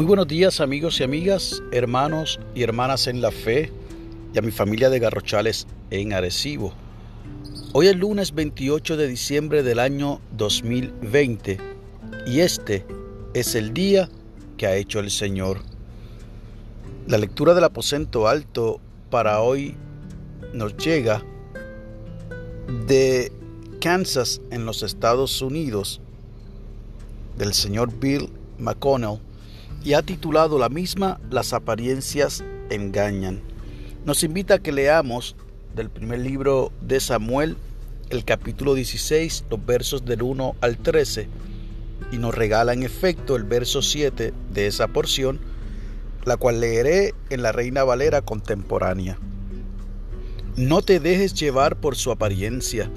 Muy buenos días amigos y amigas, hermanos y hermanas en la fe y a mi familia de Garrochales en Arecibo. Hoy es lunes 28 de diciembre del año 2020 y este es el día que ha hecho el Señor. La lectura del aposento alto para hoy nos llega de Kansas en los Estados Unidos del señor Bill McConnell y ha titulado la misma Las apariencias engañan. Nos invita a que leamos del primer libro de Samuel, el capítulo 16, los versos del 1 al 13, y nos regala en efecto el verso 7 de esa porción, la cual leeré en la Reina Valera contemporánea. No te dejes llevar por su apariencia.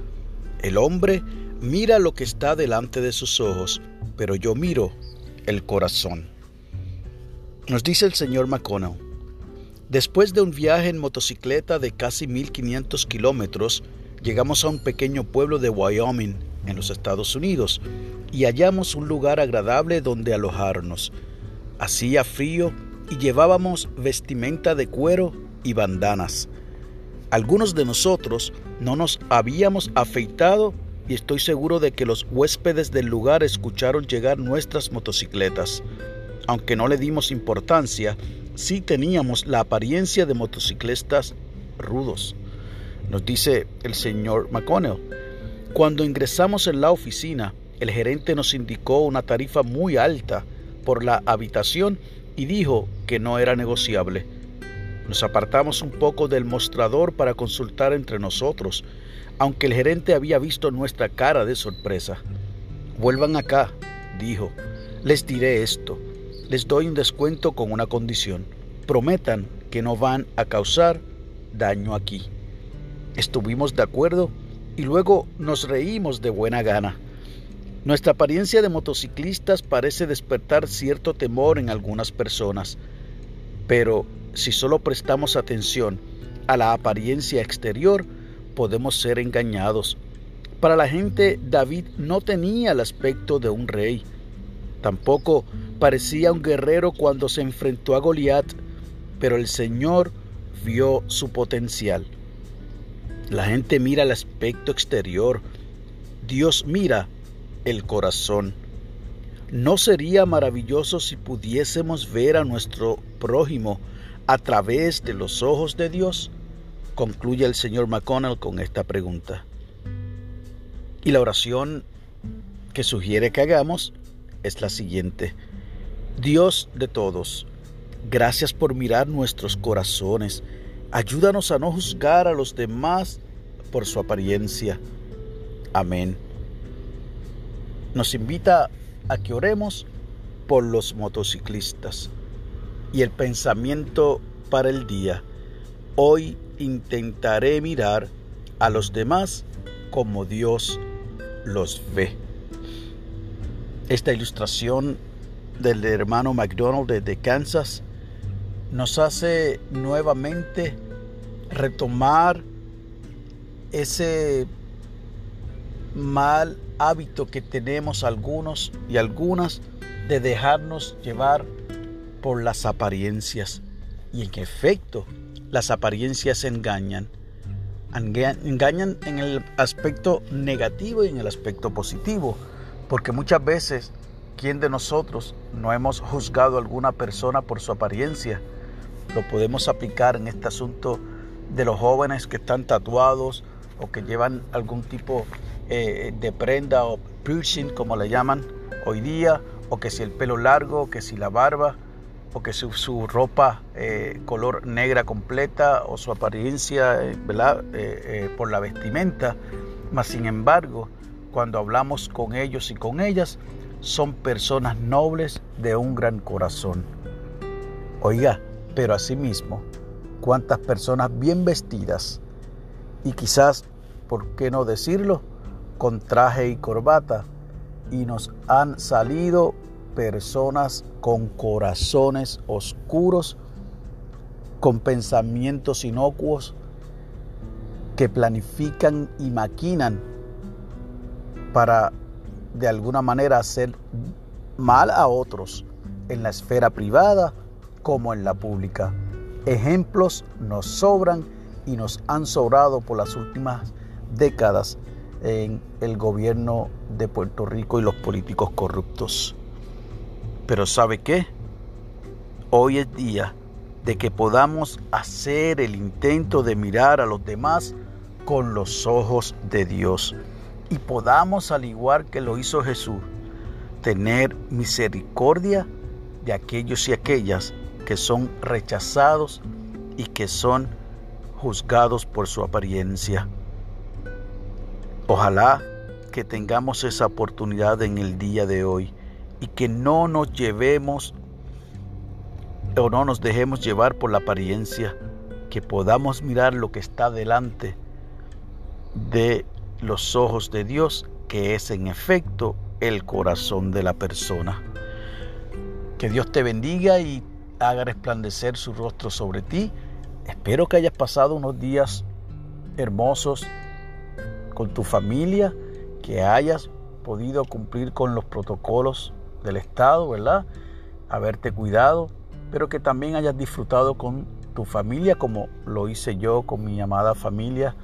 El hombre mira lo que está delante de sus ojos, pero yo miro el corazón. Nos dice el señor McConnell, después de un viaje en motocicleta de casi 1500 kilómetros, llegamos a un pequeño pueblo de Wyoming, en los Estados Unidos, y hallamos un lugar agradable donde alojarnos. Hacía frío y llevábamos vestimenta de cuero y bandanas. Algunos de nosotros no nos habíamos afeitado y estoy seguro de que los huéspedes del lugar escucharon llegar nuestras motocicletas aunque no le dimos importancia, sí teníamos la apariencia de motociclistas rudos. Nos dice el señor McConnell. Cuando ingresamos en la oficina, el gerente nos indicó una tarifa muy alta por la habitación y dijo que no era negociable. Nos apartamos un poco del mostrador para consultar entre nosotros, aunque el gerente había visto nuestra cara de sorpresa. Vuelvan acá, dijo. Les diré esto les doy un descuento con una condición. Prometan que no van a causar daño aquí. Estuvimos de acuerdo y luego nos reímos de buena gana. Nuestra apariencia de motociclistas parece despertar cierto temor en algunas personas, pero si solo prestamos atención a la apariencia exterior, podemos ser engañados. Para la gente, David no tenía el aspecto de un rey. Tampoco parecía un guerrero cuando se enfrentó a Goliat, pero el Señor vio su potencial. La gente mira el aspecto exterior, Dios mira el corazón. ¿No sería maravilloso si pudiésemos ver a nuestro prójimo a través de los ojos de Dios? Concluye el señor McConnell con esta pregunta. Y la oración que sugiere que hagamos es la siguiente. Dios de todos, gracias por mirar nuestros corazones. Ayúdanos a no juzgar a los demás por su apariencia. Amén. Nos invita a que oremos por los motociclistas. Y el pensamiento para el día. Hoy intentaré mirar a los demás como Dios los ve. Esta ilustración del hermano McDonald de, Kansas nos hace nuevamente retomar ese mal hábito que tenemos algunos y algunas de dejarnos llevar por las apariencias. Y en efecto, las apariencias engañan. Engañan en el aspecto negativo y en el aspecto positivo. Porque muchas veces ¿Quién de nosotros no hemos juzgado a alguna persona por su apariencia? Lo podemos aplicar en este asunto de los jóvenes que están tatuados o que llevan algún tipo eh, de prenda o piercing, como le llaman hoy día, o que si el pelo largo, que si la barba, o que su, su ropa eh, color negra completa o su apariencia eh, ¿verdad? por la vestimenta. Mas sin embargo, cuando hablamos con ellos y con ellas, son personas nobles de un gran corazón. Oiga, pero asimismo, cuántas personas bien vestidas y quizás, ¿por qué no decirlo?, con traje y corbata, y nos han salido personas con corazones oscuros, con pensamientos inocuos, que planifican y maquinan para de alguna manera hacer mal a otros en la esfera privada como en la pública. Ejemplos nos sobran y nos han sobrado por las últimas décadas en el gobierno de Puerto Rico y los políticos corruptos. Pero ¿sabe qué? Hoy es día de que podamos hacer el intento de mirar a los demás con los ojos de Dios y podamos, al igual que lo hizo Jesús, tener misericordia de aquellos y aquellas que son rechazados y que son juzgados por su apariencia. Ojalá que tengamos esa oportunidad en el día de hoy y que no nos llevemos o no nos dejemos llevar por la apariencia, que podamos mirar lo que está delante de los ojos de Dios, que es en efecto el corazón de la persona. Que Dios te bendiga y haga resplandecer su rostro sobre ti. Espero que hayas pasado unos días hermosos con tu familia, que hayas podido cumplir con los protocolos del Estado, ¿verdad? Haberte cuidado, pero que también hayas disfrutado con tu familia como lo hice yo con mi amada familia,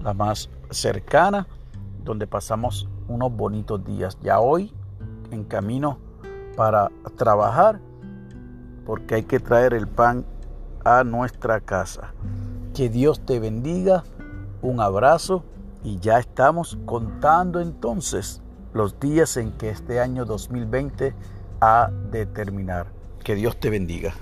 la más cercana, donde pasamos unos bonitos días. Ya hoy en camino para trabajar, porque hay que traer el pan a nuestra casa. Que Dios te bendiga, un abrazo y ya estamos contando entonces los días en que este año 2020 ha de terminar. Que Dios te bendiga.